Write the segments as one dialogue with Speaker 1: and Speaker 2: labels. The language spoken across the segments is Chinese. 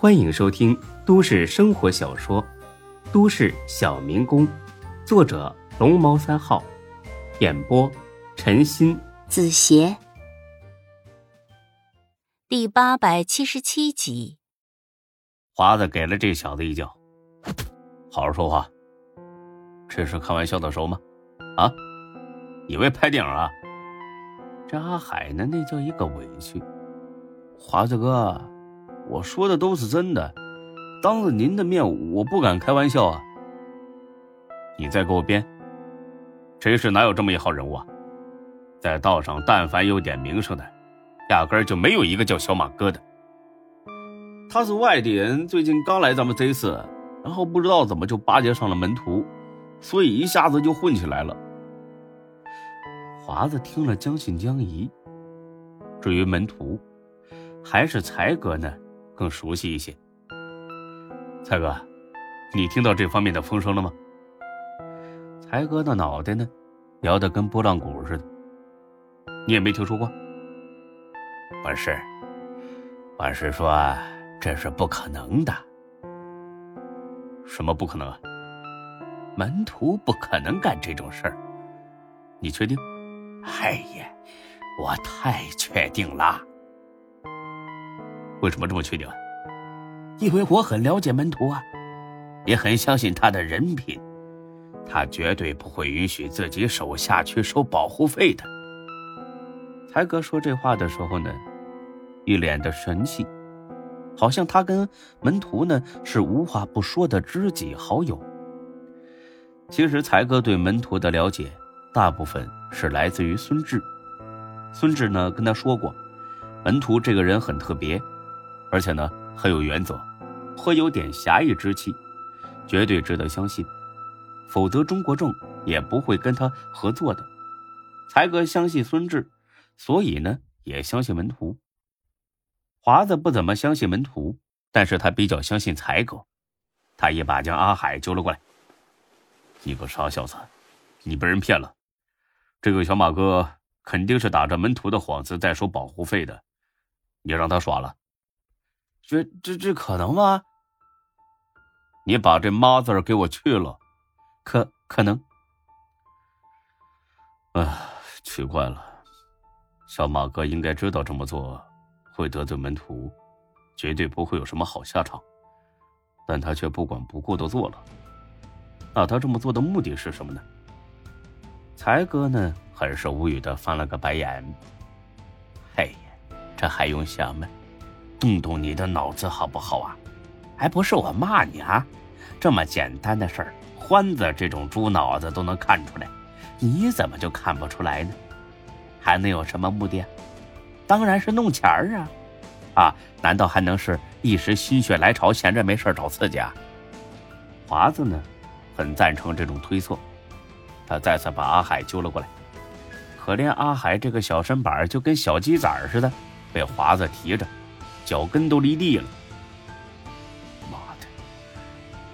Speaker 1: 欢迎收听都市生活小说《都市小民工》，作者龙猫三号，演播陈鑫、
Speaker 2: 子邪，第八百七十七集。
Speaker 3: 华子给了这小子一脚，好好说话。这是开玩笑的时候吗？啊，以为拍电影啊？这阿海呢，那叫一个委屈。华子哥。我说的都是真的，当着您的面，我不敢开玩笑啊。你再给我编，这世哪有这么一号人物啊？在道上，但凡有点名声的，压根儿就没有一个叫小马哥的。他是外地人，最近刚来咱们这次，然后不知道怎么就巴结上了门徒，所以一下子就混起来了。华子听了将信将疑。至于门徒，还是才哥呢？更熟悉一些，才哥，你听到这方面的风声了吗？才哥的脑袋呢，摇得跟拨浪鼓似的。你也没听说过？不是，我是说这是不可能的。什么不可能啊？门徒不可能干这种事儿。你确定？哎呀，我太确定了。为什么这么确定？因为我很了解门徒啊，也很相信他的人品，他绝对不会允许自己手下去收保护费的。才哥说这话的时候呢，一脸的神气，好像他跟门徒呢是无话不说的知己好友。其实才哥对门徒的了解，大部分是来自于孙志。孙志呢跟他说过，门徒这个人很特别。而且呢，很有原则，颇有点侠义之气，绝对值得相信。否则，钟国正也不会跟他合作的。才哥相信孙志，所以呢，也相信门徒。华子不怎么相信门徒，但是他比较相信才哥。他一把将阿海揪了过来：“你个傻小子，你被人骗了！这个小马哥肯定是打着门徒的幌子在收保护费的，你让他耍了。”这这这可能吗？你把这“妈”字给我去了，可可能？啊，奇怪了，小马哥应该知道这么做会得罪门徒，绝对不会有什么好下场，但他却不管不顾的做了。那他这么做的目的是什么呢？才哥呢，很是无语的翻了个白眼。哎呀，这还用想吗？动动你的脑子好不好啊？还不是我骂你啊？这么简单的事儿，欢子这种猪脑子都能看出来，你怎么就看不出来呢？还能有什么目的？当然是弄钱儿啊！啊，难道还能是一时心血来潮，闲着没事找刺激啊？华子呢，很赞成这种推测。他再次把阿海揪了过来，可怜阿海这个小身板就跟小鸡仔似的，被华子提着。脚跟都离地了！妈的，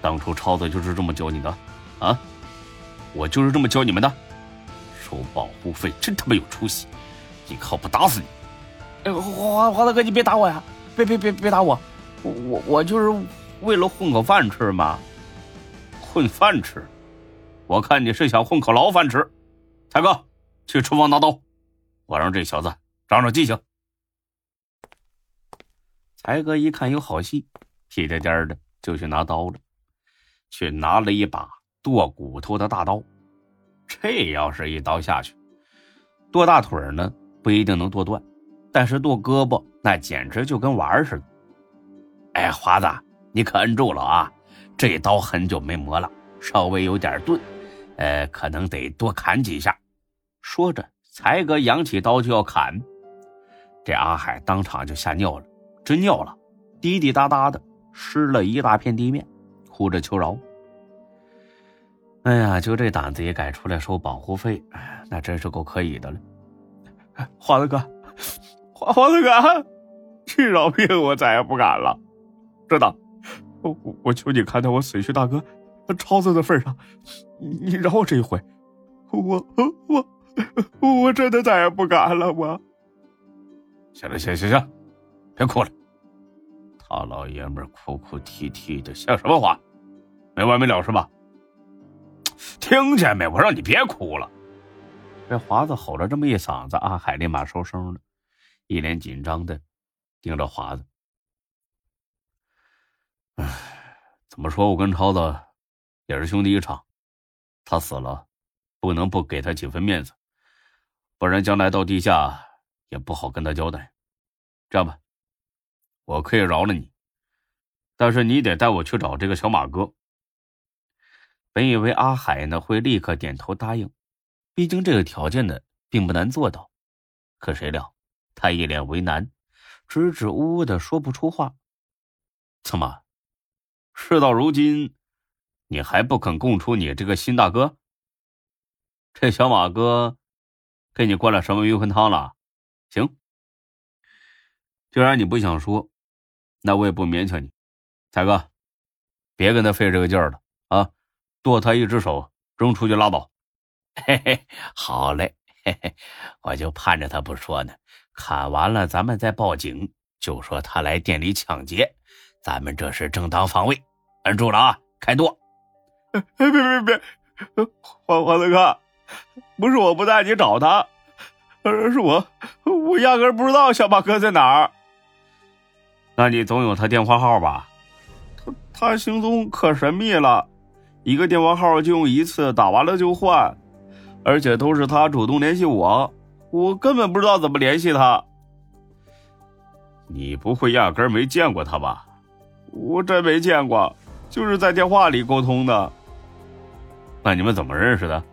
Speaker 3: 当初超子就是这么教你的，啊？我就是这么教你们的，收保护费真他妈有出息！一靠不打死你！哎，华华大哥，你别打我呀！别别别别打我！我我我就是为了混口饭吃嘛！混饭吃？我看你是想混口牢饭吃！才哥，去厨房拿刀，我让这小子长长记性。才哥一看有好戏，屁颠颠的就去拿刀了，去拿了一把剁骨头的大刀。这要是一刀下去，剁大腿呢不一定能剁断，但是剁胳膊那简直就跟玩似的。哎，华子，你可摁住了啊！这刀很久没磨了，稍微有点钝，呃，可能得多砍几下。说着，才哥扬起刀就要砍，这阿海当场就吓尿了。真尿了，滴滴答答的，湿了一大片地面，哭着求饶。哎呀，就这胆子也敢出来收保护费，那真是够可以的了。华子哥，华华子哥，你饶命，我再也不敢了。真的，我我求你看在我死去大哥超子的份上，你饶我这一回。我我我真的再也不敢了。我行了，行行行。别哭了，大老爷们哭哭啼啼的，像什么话？没完没了是吧？听见没？我让你别哭了。这华子吼了这么一嗓子，阿海立马收声了，一脸紧张的盯着华子。唉，怎么说？我跟超子也是兄弟一场，他死了，不能不给他几分面子，不然将来到地下也不好跟他交代。这样吧，我可以饶了你，但是你得带我去找这个小马哥。本以为阿海呢会立刻点头答应，毕竟这个条件呢并不难做到。可谁料他一脸为难，支支吾吾的说不出话。怎么，事到如今，你还不肯供出你这个新大哥？这小马哥给你灌了什么迷魂汤了？行，既然你不想说，那我也不勉强你。才哥，别跟他费这个劲儿了啊！剁他一只手，扔出去拉倒。
Speaker 4: 嘿嘿，好嘞，嘿嘿，我就盼着他不说呢。砍完了，咱们再报警，就说他来店里抢劫，咱们这是正当防卫。摁住了啊，开剁！
Speaker 3: 哎，别别别，黄黄大哥，不是我不带你找他，而是我我压根不知道小马哥在哪儿。那你总有他电话号吧？他他行踪可神秘了。一个电话号就用一次，打完了就换，而且都是他主动联系我，我根本不知道怎么联系他。你不会压根没见过他吧？我真没见过，就是在电话里沟通的。那你们怎么认识的？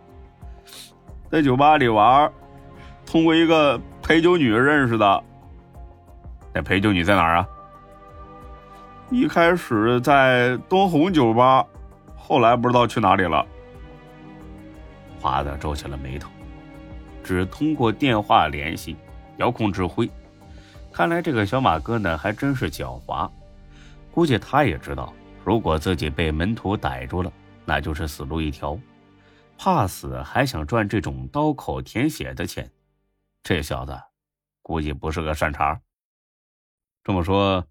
Speaker 3: 在酒吧里玩，通过一个陪酒女认识的。那陪酒女在哪儿啊？一开始在东红酒吧。后来不知道去哪里了。华子皱起了眉头，只通过电话联系、遥控指挥，看来这个小马哥呢还真是狡猾。估计他也知道，如果自己被门徒逮住了，那就是死路一条。怕死还想赚这种刀口舔血的钱，这小子估计不是个善茬。这么说，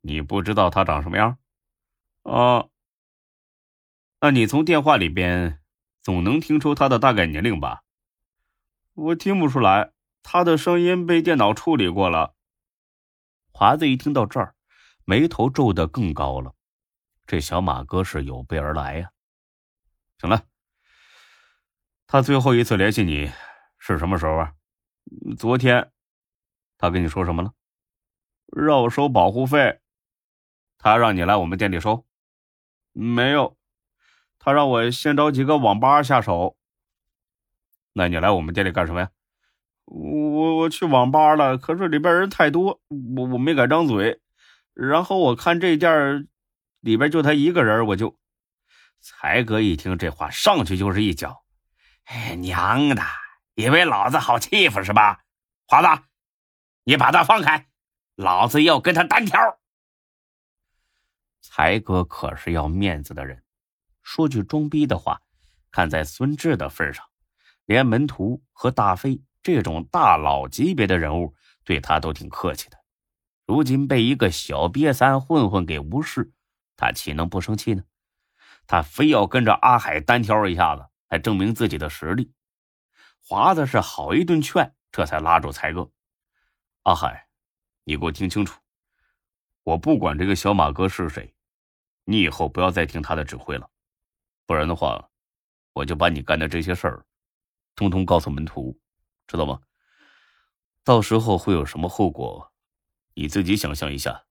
Speaker 3: 你不知道他长什么样？啊？那你从电话里边总能听出他的大概年龄吧？我听不出来，他的声音被电脑处理过了。华子一听到这儿，眉头皱得更高了。这小马哥是有备而来呀。行了，他最后一次联系你是什么时候啊？昨天。他跟你说什么了？让我收保护费。他让你来我们店里收？没有。他让我先找几个网吧下手。那你来我们店里干什么呀？我我去网吧了，可是里边人太多，我我没敢张嘴。然后我看这店里边就他一个人，我就……才哥一听这话，上去就是一脚。
Speaker 4: 哎，娘的！以为老子好欺负是吧？华子，你把他放开，老子要跟他单挑。
Speaker 3: 才哥可是要面子的人。说句装逼的话，看在孙志的份上，连门徒和大飞这种大佬级别的人物对他都挺客气的。如今被一个小瘪三混混给无视，他岂能不生气呢？他非要跟着阿海单挑一下子，来证明自己的实力。华子是好一顿劝，这才拉住才哥：“阿海，你给我听清楚，我不管这个小马哥是谁，你以后不要再听他的指挥了。”不然的话，我就把你干的这些事儿，通通告诉门徒，知道吗？到时候会有什么后果，你自己想象一下。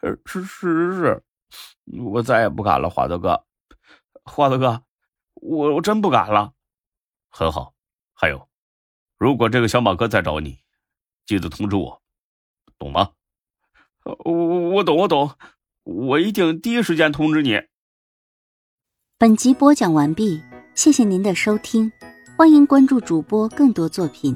Speaker 5: 是是是是，我再也不敢了，华子哥，华子哥，我我真不敢了。
Speaker 3: 很好，还有，如果这个小马哥再找你，记得通知我，懂吗？
Speaker 5: 我我懂我懂，我一定第一时间通知你。
Speaker 2: 本集播讲完毕，谢谢您的收听，欢迎关注主播更多作品。